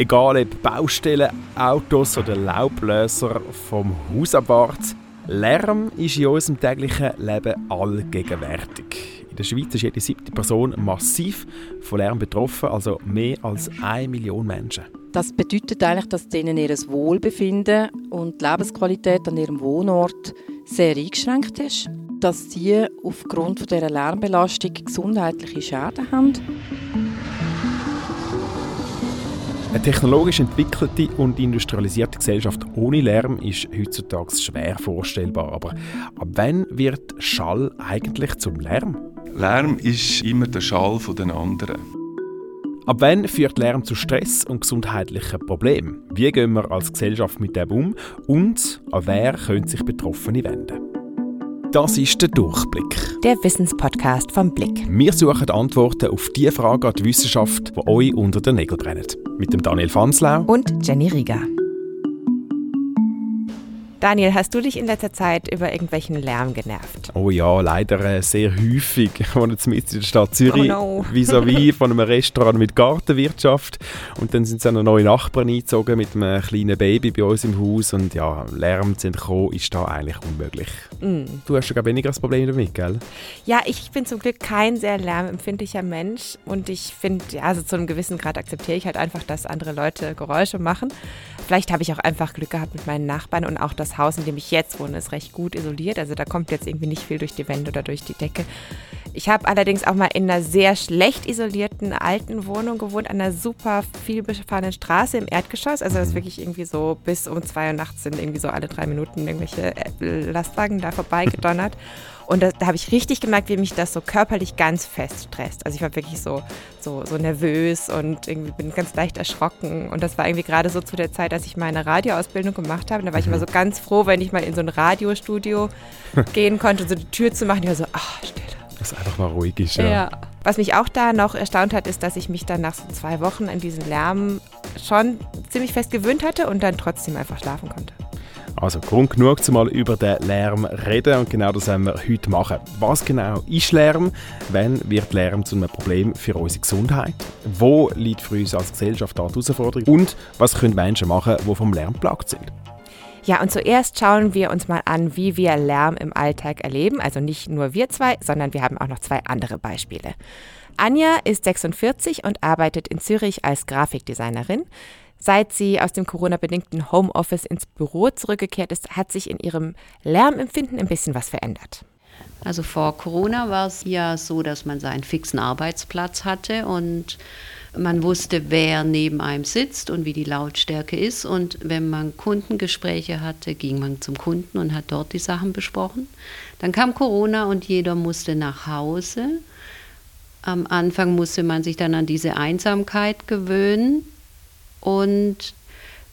Egal ob Baustellen, Autos oder Laublöser vom Hausabwart, Lärm ist in unserem täglichen Leben allgegenwärtig. In der Schweiz ist jede siebte Person massiv von Lärm betroffen, also mehr als eine Million Menschen. Das bedeutet eigentlich, dass denen ihr Wohlbefinden und die Lebensqualität an ihrem Wohnort sehr eingeschränkt ist, dass sie aufgrund dieser Lärmbelastung gesundheitliche Schäden haben. Eine technologisch entwickelte und industrialisierte Gesellschaft ohne Lärm ist heutzutage schwer vorstellbar. Aber ab wann wird Schall eigentlich zum Lärm? Lärm ist immer der Schall den anderen. Ab wann führt Lärm zu Stress und gesundheitlichen Problemen? Wie gehen wir als Gesellschaft mit dem um? Und an wer können sich Betroffene wenden? Das ist der Durchblick. Der Wissenspodcast vom Blick. Wir suchen Antworten auf die Fragen an die Wissenschaft, die euch unter den Nägeln brennen. Mit dem Daniel Fanslau und Jenny Rieger. Daniel, hast du dich in letzter Zeit über irgendwelchen Lärm genervt? Oh ja, leider äh, sehr häufig. Ich wohne jetzt in der Stadt Zürich, oh no. vis-à-vis von einem Restaurant mit Gartenwirtschaft. Und dann sind so neue Nachbarn eingezogen mit einem kleinen Baby bei uns im Haus. Und ja, Lärm zu entkommen ist da eigentlich unmöglich. Mm. Du hast ja weniger das Problem damit, gell? Ja, ich bin zum Glück kein sehr lärmempfindlicher Mensch. Und ich finde, ja, also zu einem gewissen Grad akzeptiere ich halt einfach, dass andere Leute Geräusche machen. Vielleicht habe ich auch einfach Glück gehabt mit meinen Nachbarn und auch das das Haus, in dem ich jetzt wohne, ist recht gut isoliert. Also da kommt jetzt irgendwie nicht viel durch die Wände oder durch die Decke. Ich habe allerdings auch mal in einer sehr schlecht isolierten alten Wohnung gewohnt, an einer super viel befahrenen Straße im Erdgeschoss. Also das ist wirklich irgendwie so bis um zwei Uhr nachts sind irgendwie so alle drei Minuten irgendwelche äh, Lastwagen da vorbeigedonnert. Und da, da habe ich richtig gemerkt, wie mich das so körperlich ganz fest stresst. Also ich war wirklich so, so, so nervös und irgendwie bin ganz leicht erschrocken. Und das war irgendwie gerade so zu der Zeit, als ich meine Radioausbildung gemacht habe. Und da war ich immer so ganz froh, wenn ich mal in so ein Radiostudio gehen konnte, so die Tür zu machen. Ich war so, ach, Stille. Dass einfach mal ruhig ist, ja. ja. Was mich auch da noch erstaunt hat, ist, dass ich mich dann nach so zwei Wochen an diesen Lärm schon ziemlich fest gewöhnt hatte und dann trotzdem einfach schlafen konnte. Also Grund genug, zu mal über den Lärm reden und genau das werden wir heute machen. Was genau ist Lärm? Wann wird Lärm zu einem Problem für unsere Gesundheit? Wo liegt für uns als Gesellschaft da die Herausforderung? Und was können Menschen machen, die vom Lärm plagt sind? Ja, und zuerst schauen wir uns mal an, wie wir Lärm im Alltag erleben. Also nicht nur wir zwei, sondern wir haben auch noch zwei andere Beispiele. Anja ist 46 und arbeitet in Zürich als Grafikdesignerin. Seit sie aus dem Corona-bedingten Homeoffice ins Büro zurückgekehrt ist, hat sich in ihrem Lärmempfinden ein bisschen was verändert. Also vor Corona war es ja so, dass man seinen fixen Arbeitsplatz hatte und man wusste, wer neben einem sitzt und wie die Lautstärke ist. Und wenn man Kundengespräche hatte, ging man zum Kunden und hat dort die Sachen besprochen. Dann kam Corona und jeder musste nach Hause. Am Anfang musste man sich dann an diese Einsamkeit gewöhnen. Und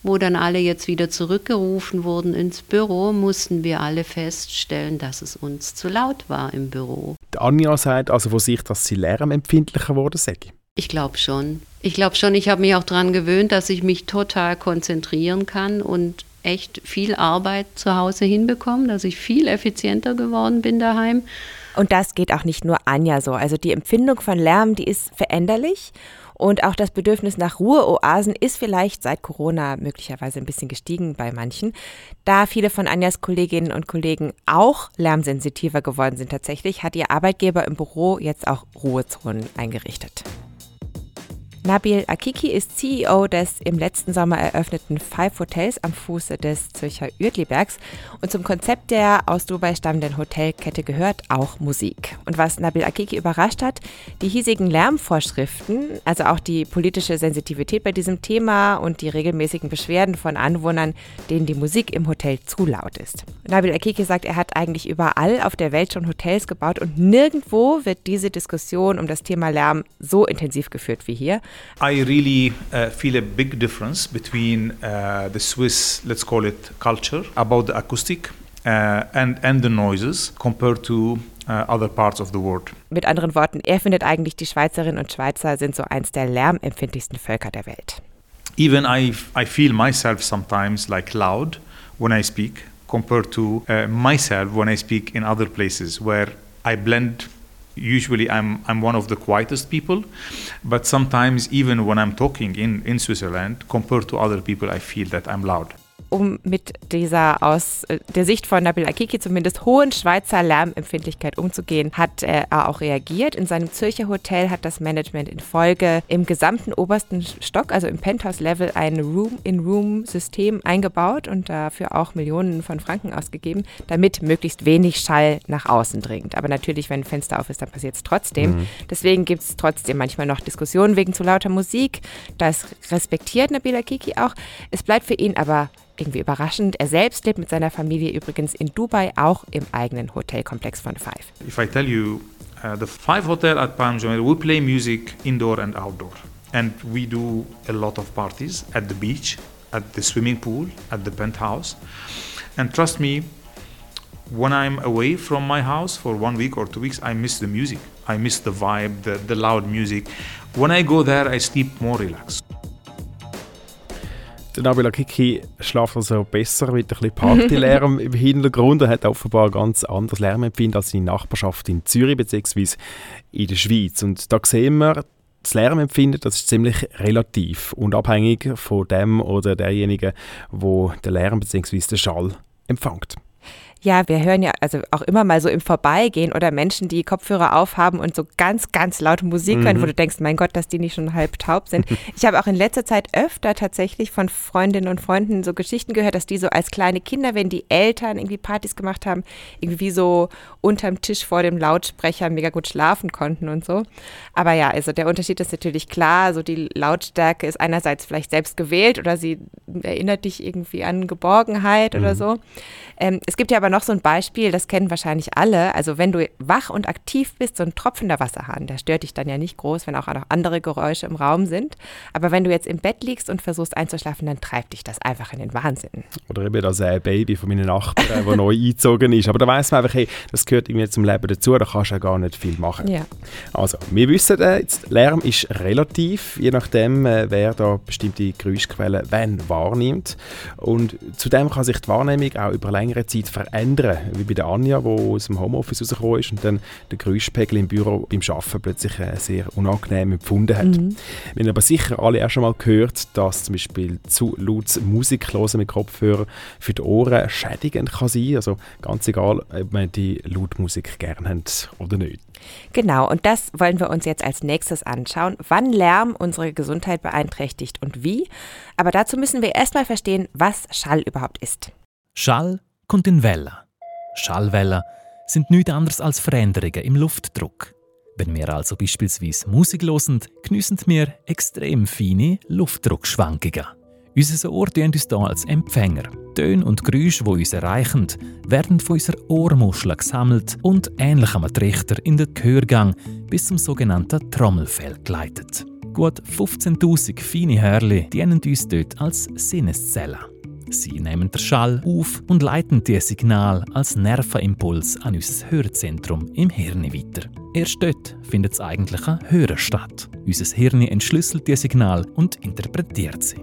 wo dann alle jetzt wieder zurückgerufen wurden ins Büro, mussten wir alle feststellen, dass es uns zu laut war im Büro. Die Anja sagt also von sich, dass sie lärmempfindlicher geworden sei. Ich glaube schon. Ich glaube schon, ich habe mich auch daran gewöhnt, dass ich mich total konzentrieren kann und echt viel Arbeit zu Hause hinbekomme, dass ich viel effizienter geworden bin daheim. Und das geht auch nicht nur Anja so. Also die Empfindung von Lärm, die ist veränderlich. Und auch das Bedürfnis nach Ruheoasen ist vielleicht seit Corona möglicherweise ein bisschen gestiegen bei manchen, da viele von Anjas Kolleginnen und Kollegen auch lärmsensitiver geworden sind tatsächlich, hat ihr Arbeitgeber im Büro jetzt auch Ruhezonen eingerichtet. Nabil Akiki ist CEO des im letzten Sommer eröffneten Five Hotels am Fuße des Zürcher Uertlibergs und zum Konzept der aus Dubai stammenden Hotelkette gehört auch Musik. Und was Nabil Akiki überrascht hat, die hiesigen Lärmvorschriften, also auch die politische Sensitivität bei diesem Thema und die regelmäßigen Beschwerden von Anwohnern, denen die Musik im Hotel zu laut ist. Nabil Akiki sagt, er hat eigentlich überall auf der Welt schon Hotels gebaut und nirgendwo wird diese Diskussion um das Thema Lärm so intensiv geführt wie hier. I really uh, feel a big difference between uh, the Swiss, let's call it, culture about the acoustic uh, and, and the noises compared to uh, other parts of the world. Mit anderen Worten, er findet eigentlich, die Schweizerinnen und Schweizer sind so eins der lärmempfindlichsten Völker der Welt. Even I, I feel myself sometimes like loud when I speak compared to uh, myself when I speak in other places where I blend Usually, I'm, I'm one of the quietest people, but sometimes, even when I'm talking in, in Switzerland, compared to other people, I feel that I'm loud um mit dieser aus äh, der Sicht von Nabil Akiki zumindest hohen Schweizer Lärmempfindlichkeit umzugehen, hat er auch reagiert. In seinem Zürcher Hotel hat das Management in Folge im gesamten obersten Stock, also im Penthouse-Level, ein Room-in-Room-System eingebaut und dafür auch Millionen von Franken ausgegeben, damit möglichst wenig Schall nach außen dringt. Aber natürlich, wenn ein Fenster auf ist, dann passiert es trotzdem. Mhm. Deswegen gibt es trotzdem manchmal noch Diskussionen wegen zu lauter Musik. Das respektiert Nabil Akiki auch. Es bleibt für ihn aber irgendwie überraschend. Er selbst lebt mit seiner Familie übrigens in Dubai, auch im eigenen Hotelkomplex von Five. If I tell you, uh, the Five Hotel at Palm Jumeirah, we play music indoor and outdoor. And we do a lot of parties at the beach, at the swimming pool, at the penthouse. And trust me, when I'm away from my house for one week or two weeks, I miss the music. I miss the vibe, the, the loud music. When I go there, I sleep more relaxed. Der Nabila Kiki schläft also besser mit ein bisschen Partylärm im Hintergrund. Er hat offenbar ganz anderes Lärmempfinden als seine Nachbarschaft in Zürich bzw. in der Schweiz. Und da sehen wir, das Lärmempfinden, das ist ziemlich relativ und abhängig von dem oder derjenigen, wo der Lärm bzw. der Schall empfängt. Ja, wir hören ja also auch immer mal so im Vorbeigehen oder Menschen, die Kopfhörer aufhaben und so ganz, ganz laute Musik hören, mhm. wo du denkst, mein Gott, dass die nicht schon halb taub sind. Ich habe auch in letzter Zeit öfter tatsächlich von Freundinnen und Freunden so Geschichten gehört, dass die so als kleine Kinder, wenn die Eltern irgendwie Partys gemacht haben, irgendwie so unterm Tisch vor dem Lautsprecher mega gut schlafen konnten und so. Aber ja, also der Unterschied ist natürlich klar. So die Lautstärke ist einerseits vielleicht selbst gewählt oder sie erinnert dich irgendwie an Geborgenheit mhm. oder so. Ähm, es gibt ja aber noch so ein Beispiel, das kennen wahrscheinlich alle. Also wenn du wach und aktiv bist, so ein tropfender Wasserhahn, der stört dich dann ja nicht groß, wenn auch noch andere Geräusche im Raum sind. Aber wenn du jetzt im Bett liegst und versuchst einzuschlafen, dann treibt dich das einfach in den Wahnsinn. Oder eben das äh, Baby von meinen Nachbarn, der neu eingezogen ist. Aber da weiß man einfach, hey, das gehört irgendwie zum Leben dazu, da kannst du ja gar nicht viel machen. Ja. Also, wir wissen, äh, jetzt, Lärm ist relativ, je nachdem, äh, wer da bestimmte Geräuschquellen wann wahrnimmt. Und zudem kann sich die Wahrnehmung auch über längere Zeit verändern, wie bei der Anja, die aus dem Homeoffice rausgekommen ist und dann den Geräuschpegel im Büro beim Arbeiten plötzlich äh, sehr unangenehm empfunden hat. Mhm. Wir haben aber sicher alle auch schon mal gehört, dass zum Beispiel zu laut Musik hören mit Kopfhörer für die Ohren schädigend kann sein. Also ganz egal, ob man die Lautmusik gerne hat oder nicht. Genau, und das wollen wir uns jetzt als nächstes anschauen, wann Lärm unsere Gesundheit beeinträchtigt und wie. Aber dazu müssen wir erstmal verstehen, was Schall überhaupt ist. Schall kommt in Wellen. Schallwellen sind nichts anderes als Veränderungen im Luftdruck. Wenn wir also beispielsweise Musik hören, geniessen wir extrem feine Luftdruckschwankungen. Unser Ohr dient uns hier als Empfänger. Töne und Geräusche, die uns erreichen, werden von unserer Ohrmuschel gesammelt und ähnlich am Trichter in den Gehörgang bis zum sogenannten Trommelfell geleitet. Gut 15.000 feine Hörli dienen uns dort als Sinneszellen. Sie nehmen den Schall auf und leiten dieses Signal als Nervenimpuls an unser Hörzentrum im Hirn weiter. Erst dort findet das eigentliche Hören statt. Unser Hirn entschlüsselt dieses Signal und interpretiert sie.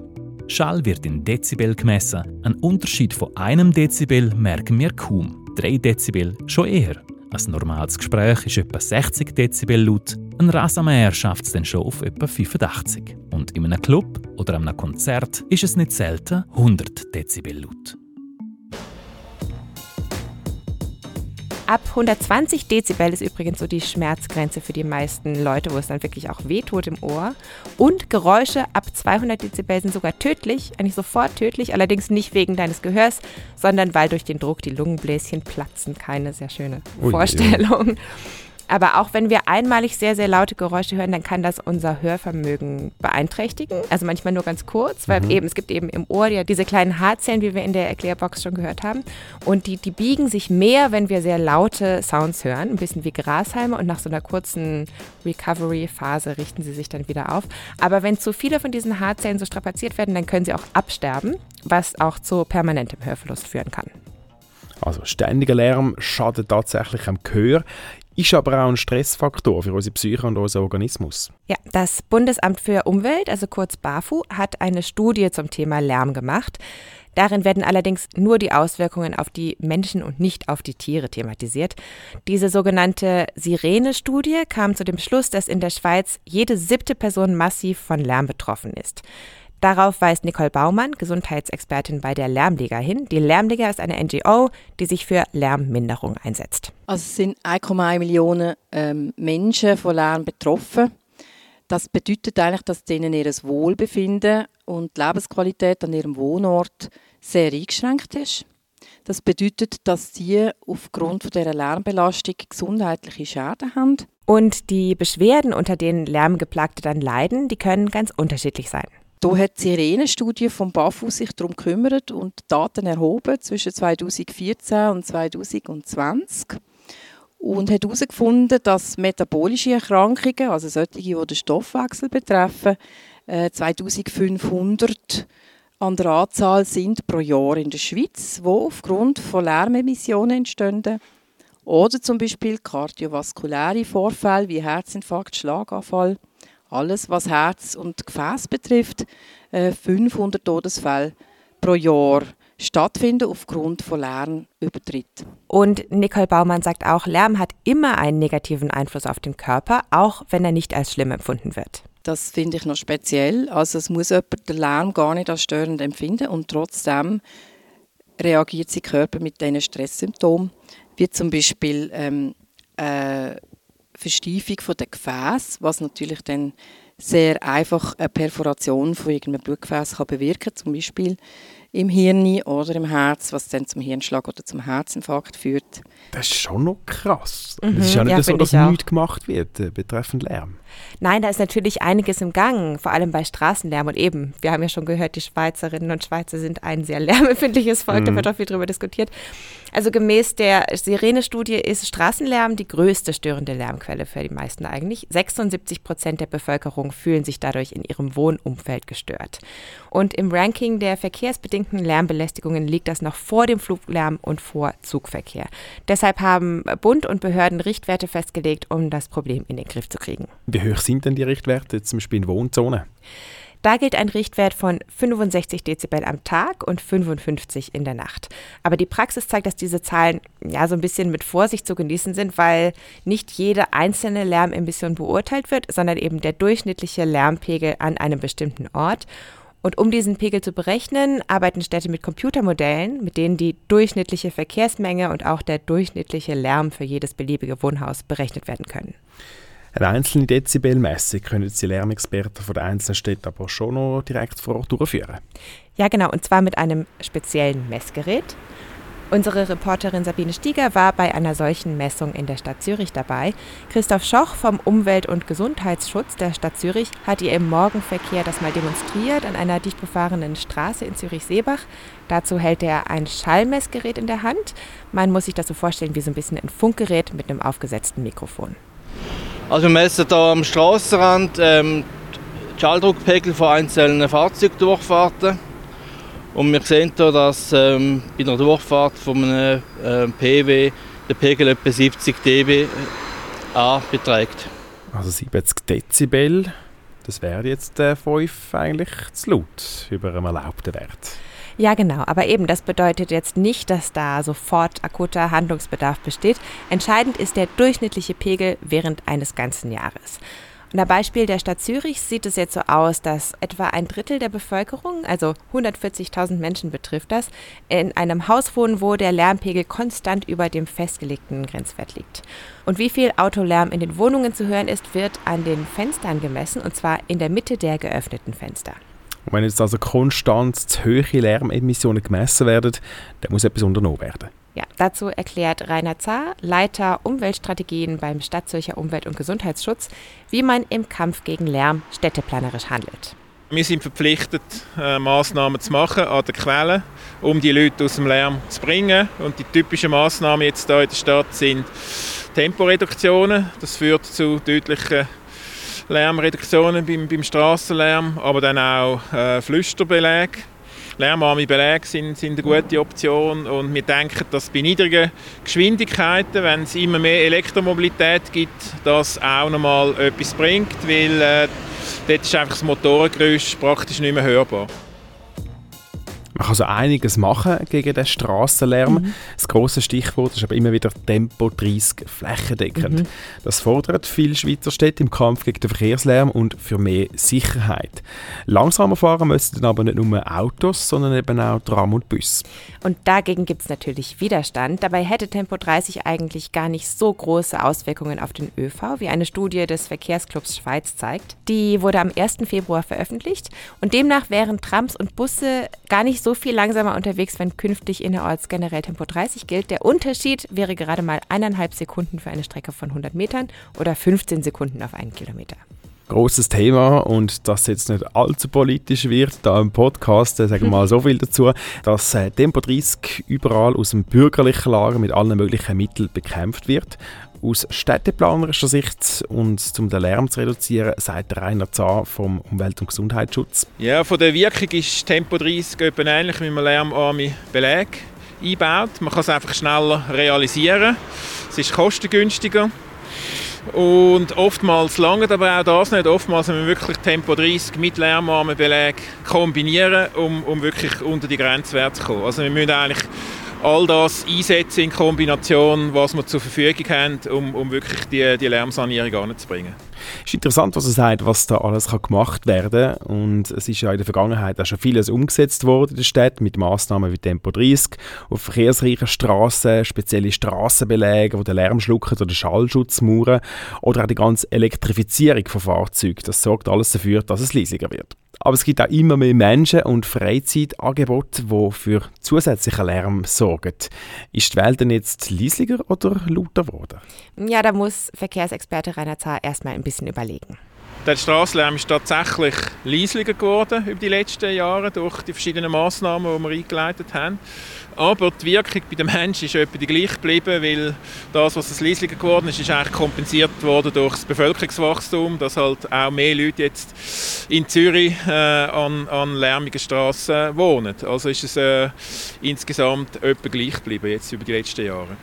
Schall wird in Dezibel gemessen. Ein Unterschied von einem Dezibel merken wir kaum. 3 Dezibel schon eher. Ein normales Gespräch ist etwa 60 Dezibel laut, ein Rasenmäher schafft es dann schon auf etwa 85. Und in einem Club oder einem Konzert ist es nicht selten 100 Dezibel laut. Ab 120 Dezibel ist übrigens so die Schmerzgrenze für die meisten Leute, wo es dann wirklich auch wehtut im Ohr. Und Geräusche ab 200 Dezibel sind sogar tödlich, eigentlich sofort tödlich, allerdings nicht wegen deines Gehörs, sondern weil durch den Druck die Lungenbläschen platzen. Keine sehr schöne Vorstellung. Ui. Aber auch wenn wir einmalig sehr, sehr laute Geräusche hören, dann kann das unser Hörvermögen beeinträchtigen. Also manchmal nur ganz kurz, weil mhm. eben, es gibt eben im Ohr ja diese kleinen Haarzellen, wie wir in der Erklärbox schon gehört haben. Und die, die biegen sich mehr, wenn wir sehr laute Sounds hören, ein bisschen wie Grashalme. Und nach so einer kurzen Recovery-Phase richten sie sich dann wieder auf. Aber wenn zu viele von diesen Haarzellen so strapaziert werden, dann können sie auch absterben, was auch zu permanentem Hörverlust führen kann. Also ständiger Lärm schadet tatsächlich am Gehör. Ist aber auch ein Stressfaktor für unsere Psyche und unseren Organismus. Ja, das Bundesamt für Umwelt, also kurz BAFU, hat eine Studie zum Thema Lärm gemacht. Darin werden allerdings nur die Auswirkungen auf die Menschen und nicht auf die Tiere thematisiert. Diese sogenannte Sirene-Studie kam zu dem Schluss, dass in der Schweiz jede siebte Person massiv von Lärm betroffen ist. Darauf weist Nicole Baumann, Gesundheitsexpertin bei der Lärmliga, hin. Die Lärmliga ist eine NGO, die sich für Lärmminderung einsetzt. Also es sind 1,1 Millionen ähm, Menschen von Lärm betroffen. Das bedeutet eigentlich, dass denen ihr Wohlbefinden und die Lebensqualität an ihrem Wohnort sehr eingeschränkt ist. Das bedeutet, dass sie aufgrund dieser Lärmbelastung gesundheitliche Schäden haben. Und die Beschwerden, unter denen Lärmgeplagte dann leiden, die können ganz unterschiedlich sein. Da hat die Sirene-Studie vom BAFU sich darum gekümmert und Daten erhoben zwischen 2014 und 2020 und hat herausgefunden, dass metabolische Erkrankungen, also solche, die den Stoffwechsel betreffen, 2500 äh, an der Anzahl sind pro Jahr in der Schweiz, wo aufgrund von Lärmemissionen entstehen. Oder zum Beispiel kardiovaskuläre Vorfälle wie Herzinfarkt, Schlaganfall alles, was Herz und Gefäß betrifft, 500 äh, Todesfälle pro Jahr stattfinden aufgrund von Lärmübertritt. Und Nicole Baumann sagt auch, Lärm hat immer einen negativen Einfluss auf den Körper, auch wenn er nicht als schlimm empfunden wird. Das finde ich noch speziell. Also es muss jemand den Lärm gar nicht als störend empfinden und trotzdem reagiert sein Körper mit diesen Stresssymptomen, wie zum Beispiel ähm, äh, Versteifung der Gefäße, was natürlich dann sehr einfach eine Perforation von irgendeinem Blutgefäß kann bewirken zum Beispiel im Hirn oder im Herz, was dann zum Hirnschlag oder zum Herzinfarkt führt. Das ist schon noch krass. Mhm, es ist ja nicht ja, so, dass nichts gemacht wird äh, betreffend Lärm. Nein, da ist natürlich einiges im Gang, vor allem bei Straßenlärm. Und eben, wir haben ja schon gehört, die Schweizerinnen und Schweizer sind ein sehr lärmempfindliches Volk, mhm. da wird auch viel drüber diskutiert. Also gemäß der Sirene-Studie ist Straßenlärm die größte störende Lärmquelle für die meisten eigentlich. 76 Prozent der Bevölkerung fühlen sich dadurch in ihrem Wohnumfeld gestört. Und im Ranking der verkehrsbedingten Lärmbelästigungen liegt das noch vor dem Fluglärm und vor Zugverkehr. Deshalb haben Bund und Behörden Richtwerte festgelegt, um das Problem in den Griff zu kriegen. Wie hoch sind denn die Richtwerte zum Beispiel in Wohnzonen? Da gilt ein Richtwert von 65 Dezibel am Tag und 55 in der Nacht. Aber die Praxis zeigt, dass diese Zahlen ja so ein bisschen mit Vorsicht zu genießen sind, weil nicht jede einzelne Lärmemission beurteilt wird, sondern eben der durchschnittliche Lärmpegel an einem bestimmten Ort. Und um diesen Pegel zu berechnen, arbeiten Städte mit Computermodellen, mit denen die durchschnittliche Verkehrsmenge und auch der durchschnittliche Lärm für jedes beliebige Wohnhaus berechnet werden können. Eine einzelne Dezibelmessung können die Lärmexperten von den einzelnen Städten aber schon noch direkt vor Ort durchführen. Ja, genau, und zwar mit einem speziellen Messgerät. Unsere Reporterin Sabine Stieger war bei einer solchen Messung in der Stadt Zürich dabei. Christoph Schoch vom Umwelt- und Gesundheitsschutz der Stadt Zürich hat ihr im Morgenverkehr das mal demonstriert an einer dicht befahrenen Straße in Zürich-Seebach. Dazu hält er ein Schallmessgerät in der Hand. Man muss sich das so vorstellen wie so ein bisschen ein Funkgerät mit einem aufgesetzten Mikrofon. Also wir messen hier am Strassenrand ähm, die Schalldruckpegel von einzelnen Fahrzeugdurchfahrten. Und wir sehen hier, dass ähm, bei einer Durchfahrt von einem äh, PW der Pegel etwa 70 dB A beträgt. Also 70 Dezibel, das wäre jetzt äh, 5 eigentlich zu laut über einem erlaubten Wert. Ja, genau. Aber eben, das bedeutet jetzt nicht, dass da sofort akuter Handlungsbedarf besteht. Entscheidend ist der durchschnittliche Pegel während eines ganzen Jahres. Und am Beispiel der Stadt Zürich sieht es jetzt so aus, dass etwa ein Drittel der Bevölkerung, also 140.000 Menschen betrifft das, in einem Haus wohnen, wo der Lärmpegel konstant über dem festgelegten Grenzwert liegt. Und wie viel Autolärm in den Wohnungen zu hören ist, wird an den Fenstern gemessen, und zwar in der Mitte der geöffneten Fenster. Und wenn jetzt also konstant zu hohe Lärmemissionen gemessen werden, dann muss etwas unternommen werden. Ja, dazu erklärt Rainer Zahr, Leiter Umweltstrategien beim Stadtzürcher Umwelt- und Gesundheitsschutz, wie man im Kampf gegen Lärm städteplanerisch handelt. Wir sind verpflichtet, äh, Massnahmen zu machen an den Quellen, um die Leute aus dem Lärm zu bringen. Und die typischen Massnahmen jetzt hier in der Stadt sind Temporeduktionen. Das führt zu deutlichen Lärmreduktionen beim, beim Strassenlärm, aber dann auch äh, Flüsterbeläge. Lärmarme Belege sind, sind eine gute Option und wir denken, dass bei niedrigen Geschwindigkeiten, wenn es immer mehr Elektromobilität gibt, das auch nochmal etwas bringt, weil äh, dort ist einfach das Motorengeräusch praktisch nicht mehr hörbar. Man kann so einiges machen gegen den Strassenlärm. Mhm. Das große Stichwort ist aber immer wieder Tempo 30 flächendeckend. Mhm. Das fordert viele Schweizer Städte im Kampf gegen den Verkehrslärm und für mehr Sicherheit. Langsamer fahren müssen dann aber nicht nur Autos, sondern eben auch Tram und Bus. Und dagegen gibt es natürlich Widerstand. Dabei hätte Tempo 30 eigentlich gar nicht so große Auswirkungen auf den ÖV, wie eine Studie des Verkehrsclubs Schweiz zeigt. Die wurde am 1. Februar veröffentlicht und demnach wären Trams und Busse gar nicht so viel langsamer unterwegs, wenn künftig innerorts generell Tempo 30 gilt. Der Unterschied wäre gerade mal eineinhalb Sekunden für eine Strecke von 100 Metern oder 15 Sekunden auf einen Kilometer. Großes Thema und das jetzt nicht allzu politisch wird, da im Podcast äh, sagen wir mal so viel dazu, dass äh, Tempo 30 überall aus dem bürgerlichen Lager mit allen möglichen Mitteln bekämpft wird aus städteplanerischer Sicht und um den Lärm zu reduzieren, sagt Rainer Zahn vom Umwelt- und Gesundheitsschutz. Ja, von der Wirkung ist Tempo 30 ähnlich wie man lärmarme Beleg einbaut. Man kann es einfach schneller realisieren. Es ist kostengünstiger. Und oftmals lange aber auch das nicht. Oftmals müssen wir wirklich Tempo 30 mit lärmarmen Beleg kombinieren, um, um wirklich unter die Grenzwerte zu kommen. Also wir müssen eigentlich all das einsetzen in Kombination, was wir zur Verfügung haben, um, um wirklich die, die Lärmsanierung anzubringen. Es ist interessant, was er sagt, was da alles kann gemacht werden kann. Und es ist ja in der Vergangenheit auch schon vieles umgesetzt worden in der Stadt mit Massnahmen wie Tempo 30, auf verkehrsreichen Straßen, spezielle Straßenbeläge, die den Lärm schlucken oder Schallschutzmauern oder auch die ganze Elektrifizierung von Fahrzeugen. Das sorgt alles dafür, dass es leisiger wird. Aber es gibt auch immer mehr Menschen und Freizeitangebote, die für zusätzlichen Lärm sorgen. Ist die Welt denn jetzt leisiger oder lauter geworden? Ja, da muss Verkehrsexperte Rainer Zahr erstmal ein bisschen überlegen. Der Strassenlärm ist tatsächlich leislicher geworden über die letzten Jahre durch die verschiedenen Massnahmen, die wir eingeleitet haben. Aber die Wirkung bei den Menschen ist etwa die gleich geblieben, weil das, was es geworden ist, ist eigentlich kompensiert worden durch das Bevölkerungswachstum, dass halt auch mehr Leute jetzt in Zürich äh, an, an lärmigen Straßen wohnen. Also ist es äh, insgesamt etwa gleich geblieben jetzt über die letzten Jahre.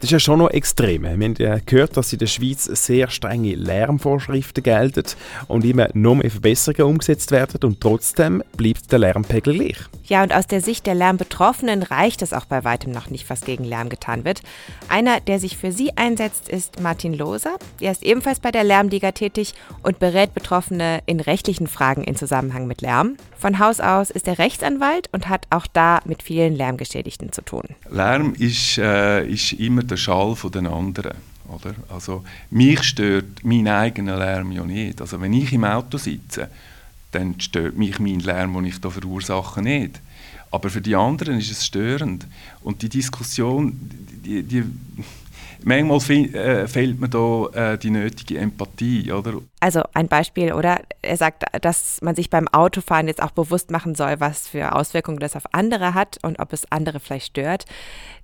Das ist ja schon noch extrem. Wir haben ja gehört, dass in der Schweiz sehr strenge Lärmvorschriften gelten und immer noch mehr Verbesserungen umgesetzt werden und trotzdem bleibt der Lärmpegel gleich. Ja, und aus der Sicht der Lärmbetroffenen reicht es auch bei weitem noch nicht, was gegen Lärm getan wird. Einer, der sich für sie einsetzt, ist Martin Loser. Er ist ebenfalls bei der Lärmliga tätig und berät Betroffene in rechtlichen Fragen in Zusammenhang mit Lärm. Von Haus aus ist er Rechtsanwalt und hat auch da mit vielen Lärmgeschädigten zu tun. Lärm ist, äh, ist immer der Schall von den anderen. Oder? Also, mich stört mein eigener Lärm ja nicht. Also, wenn ich im Auto sitze, dann stört mich mein Lärm, den ich da verursache, nicht. Aber für die anderen ist es störend. Und die Diskussion, die, die manchmal äh, fehlt mir da äh, die nötige Empathie, oder? Also ein Beispiel, oder? Er sagt, dass man sich beim Autofahren jetzt auch bewusst machen soll, was für Auswirkungen das auf andere hat und ob es andere vielleicht stört.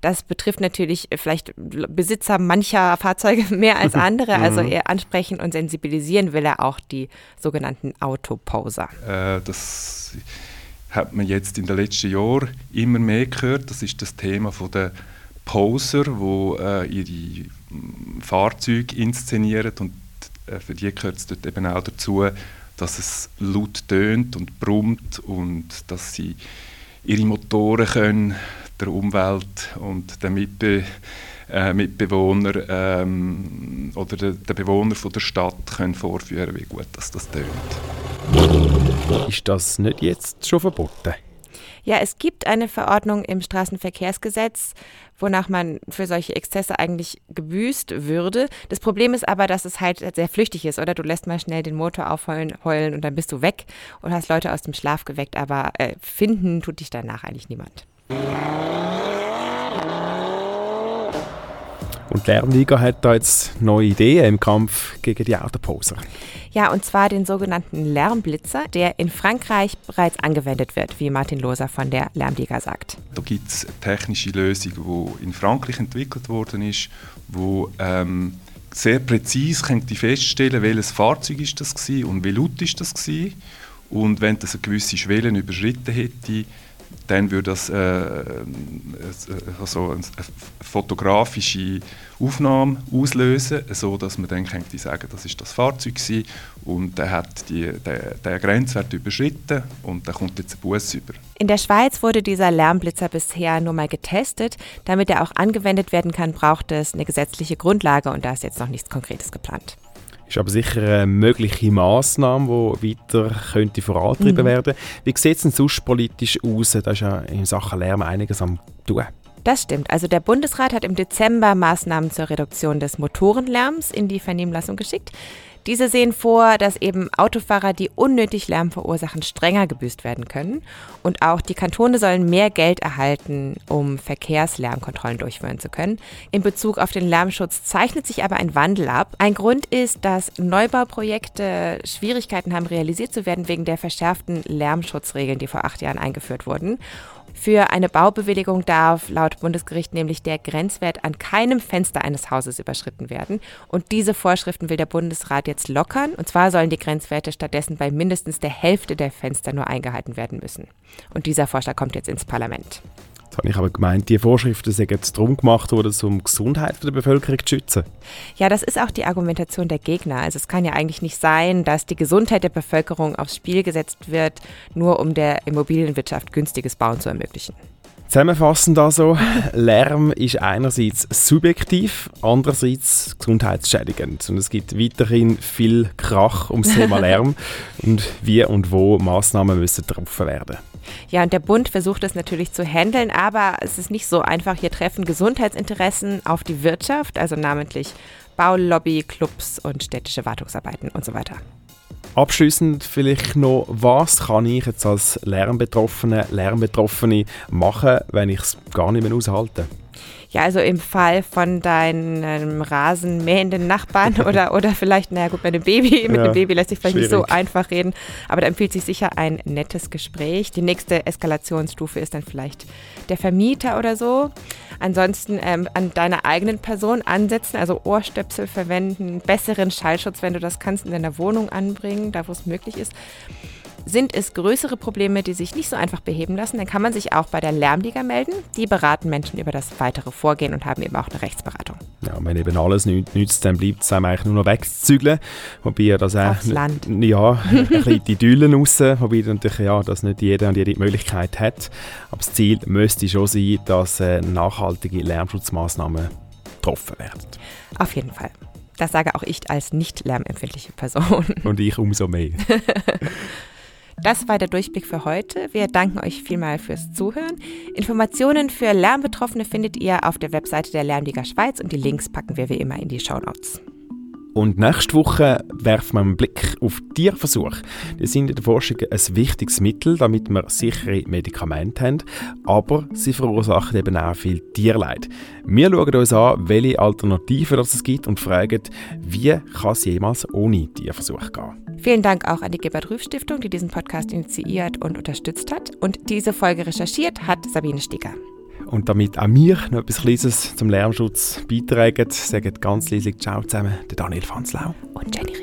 Das betrifft natürlich vielleicht Besitzer mancher Fahrzeuge mehr als andere. Also mhm. eher ansprechen und sensibilisieren will er auch die sogenannten Autoposer. Äh, das hat man jetzt in den letzten Jahren immer mehr gehört. Das ist das Thema von der Poser, die äh, ihre mm, Fahrzeuge inszenieren und äh, für die gehört es dort eben auch dazu, dass es laut tönt und brummt und dass sie ihre Motoren können der Umwelt und den Mitbe äh, Mitbewohner ähm, oder den de Bewohner von der Stadt können vorführen, wie gut das, das tönt. Ist das nicht jetzt schon verboten? Ja, es gibt eine Verordnung im Straßenverkehrsgesetz, wonach man für solche Exzesse eigentlich gebüßt würde. Das Problem ist aber, dass es halt sehr flüchtig ist, oder? Du lässt mal schnell den Motor aufheulen heulen und dann bist du weg und hast Leute aus dem Schlaf geweckt, aber äh, finden tut dich danach eigentlich niemand. Und der Lärmliga hat da jetzt neue Ideen im Kampf gegen die Autoposer. Ja, und zwar den sogenannten Lärmblitzer, der in Frankreich bereits angewendet wird, wie Martin Loser von der Lärmliga sagt. Da gibt es eine technische Lösung, die in Frankreich entwickelt worden ist, wo ähm, sehr präzise könnte feststellen, welches Fahrzeug ist das war und wie laut ist das war. Und wenn das eine gewisse Schwelle überschritten hätte, dann würde das äh, also eine fotografische Aufnahme auslösen, so dass man dann könnte sagen, das ist das Fahrzeug gewesen, und er hat die, den, den Grenzwert überschritten und da kommt jetzt ein Bus über. In der Schweiz wurde dieser Lärmblitzer bisher nur mal getestet. Damit er auch angewendet werden kann, braucht es eine gesetzliche Grundlage und da ist jetzt noch nichts Konkretes geplant. Ist aber sicher eine mögliche Massnahme, die weiter könnte vorantrieben mhm. werden. Wie sieht es denn sonst politisch aus? Da ist ja in Sachen Lärm einiges am tun. Das stimmt. Also der Bundesrat hat im Dezember Maßnahmen zur Reduktion des Motorenlärms in die Vernehmlassung geschickt. Diese sehen vor, dass eben Autofahrer, die unnötig Lärm verursachen, strenger gebüßt werden können. Und auch die Kantone sollen mehr Geld erhalten, um Verkehrslärmkontrollen durchführen zu können. In Bezug auf den Lärmschutz zeichnet sich aber ein Wandel ab. Ein Grund ist, dass Neubauprojekte Schwierigkeiten haben, realisiert zu werden wegen der verschärften Lärmschutzregeln, die vor acht Jahren eingeführt wurden. Für eine Baubewilligung darf laut Bundesgericht nämlich der Grenzwert an keinem Fenster eines Hauses überschritten werden. Und diese Vorschriften will der Bundesrat jetzt lockern. Und zwar sollen die Grenzwerte stattdessen bei mindestens der Hälfte der Fenster nur eingehalten werden müssen. Und dieser Vorschlag kommt jetzt ins Parlament. Jetzt habe ich aber gemeint, die Vorschriften sind jetzt darum gemacht worden, um die Gesundheit der Bevölkerung zu schützen. Ja, das ist auch die Argumentation der Gegner. Also es kann ja eigentlich nicht sein, dass die Gesundheit der Bevölkerung aufs Spiel gesetzt wird, nur um der Immobilienwirtschaft günstiges Bauen zu ermöglichen. Zusammenfassend also, Lärm ist einerseits subjektiv, andererseits gesundheitsschädigend. Und es gibt weiterhin viel Krach ums Thema Lärm und wie und wo Maßnahmen müssen getroffen werden. Ja, und der Bund versucht es natürlich zu handeln, aber es ist nicht so einfach. Hier treffen Gesundheitsinteressen auf die Wirtschaft, also namentlich Baulobby, Clubs und städtische Wartungsarbeiten und so weiter. Abschließend vielleicht noch, was kann ich jetzt als Lärmbetroffene, Lärmbetroffene machen, wenn ich es gar nicht mehr aushalte? Ja, also im Fall von deinem rasenmähenden Nachbarn oder, oder vielleicht, naja gut, mit einem Baby, mit ja, einem Baby lässt sich vielleicht schwierig. nicht so einfach reden, aber da empfiehlt sich sicher ein nettes Gespräch. Die nächste Eskalationsstufe ist dann vielleicht der Vermieter oder so. Ansonsten ähm, an deiner eigenen Person ansetzen, also Ohrstöpsel verwenden, besseren Schallschutz, wenn du das kannst, in deiner Wohnung anbringen, da wo es möglich ist. Sind es größere Probleme, die sich nicht so einfach beheben lassen, dann kann man sich auch bei der Lärmliga melden. Die beraten Menschen über das weitere Vorgehen und haben eben auch eine Rechtsberatung. Ja, wenn eben alles nützt, dann bleibt es einem eigentlich nur noch wegzuzügeln. Wobei das auch, Land. Ja, ein bisschen die Idyllen raus, wobei natürlich ja, dass nicht jeder und jede die Möglichkeit hat. Aber das Ziel müsste schon sein, dass äh, nachhaltige Lärmschutzmaßnahmen getroffen werden. Auf jeden Fall. Das sage auch ich als nicht lärmempfindliche Person. Und ich umso mehr. Das war der Durchblick für heute. Wir danken euch vielmal fürs Zuhören. Informationen für Lärmbetroffene findet ihr auf der Webseite der Lärmliga Schweiz und die Links packen wir wie immer in die Show Notes. Und nächste Woche werfen wir einen Blick auf Tierversuche. Die sind in der Forschung ein wichtiges Mittel, damit wir sichere Medikamente haben, aber sie verursachen eben auch viel Tierleid. Wir schauen uns an, welche Alternativen es gibt und fragen, wie kann es jemals ohne Tierversuche gehen. Vielen Dank auch an die Gebert Rüff Stiftung, die diesen Podcast initiiert und unterstützt hat. Und diese Folge recherchiert hat Sabine Stiger. Und damit auch mir noch etwas Kleines zum Lärmschutz beitragen, sagen ganz leise Ciao zusammen, der Daniel Fanslau und Jenny